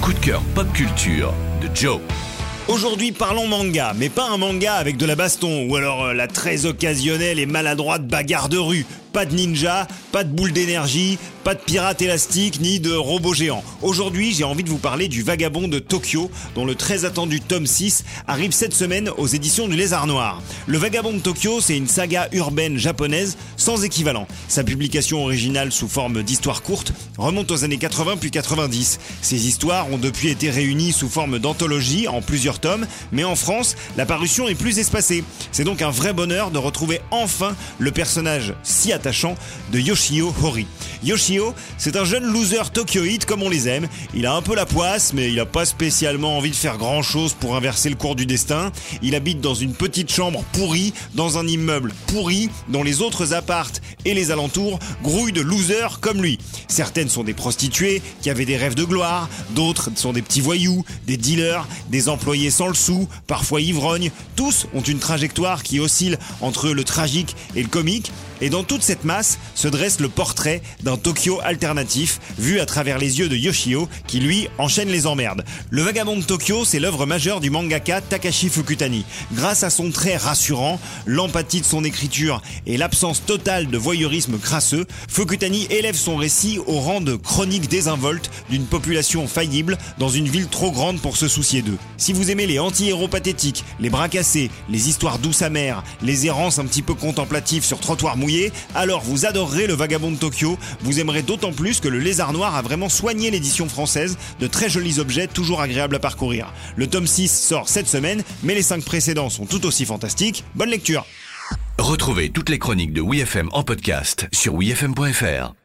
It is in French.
coup de cœur pop culture de Joe. Aujourd'hui, parlons manga, mais pas un manga avec de la baston, ou alors euh, la très occasionnelle et maladroite bagarre de rue. Pas de ninja, pas de boule d'énergie, pas de pirate élastique, ni de robot géant. Aujourd'hui, j'ai envie de vous parler du Vagabond de Tokyo, dont le très attendu tome 6 arrive cette semaine aux éditions du Lézard Noir. Le Vagabond de Tokyo, c'est une saga urbaine japonaise sans équivalent. Sa publication originale sous forme d'histoire courte remonte aux années 80 puis 90. Ces histoires ont depuis été réunies sous forme d'anthologie en plusieurs tomes, mais en France, la parution est plus espacée. C'est donc un vrai bonheur de retrouver enfin le personnage si de Yoshio Hori. Yoshio, c'est un jeune loser tokyoïde comme on les aime. Il a un peu la poisse, mais il n'a pas spécialement envie de faire grand chose pour inverser le cours du destin. Il habite dans une petite chambre pourrie, dans un immeuble pourri, dont les autres appartes et les alentours grouillent de losers comme lui. Certaines sont des prostituées qui avaient des rêves de gloire, d'autres sont des petits voyous, des dealers, des employés sans le sou, parfois ivrognes. Tous ont une trajectoire qui oscille entre le tragique et le comique. Et dans toute masse se dresse le portrait d'un Tokyo alternatif, vu à travers les yeux de Yoshio, qui lui enchaîne les emmerdes. Le Vagabond de Tokyo, c'est l'œuvre majeure du mangaka Takashi Fukutani. Grâce à son trait rassurant, l'empathie de son écriture et l'absence totale de voyeurisme crasseux, Fukutani élève son récit au rang de chronique désinvolte d'une population faillible dans une ville trop grande pour se soucier d'eux. Si vous aimez les anti-héros pathétiques, les bras cassés, les histoires douces amères, les errances un petit peu contemplatives sur trottoir mouillé, alors vous adorerez le Vagabond de Tokyo. Vous aimerez d'autant plus que le Lézard Noir a vraiment soigné l'édition française de très jolis objets toujours agréables à parcourir. Le tome 6 sort cette semaine, mais les 5 précédents sont tout aussi fantastiques. Bonne lecture Retrouvez toutes les chroniques de WeFM en podcast sur wefm.fr.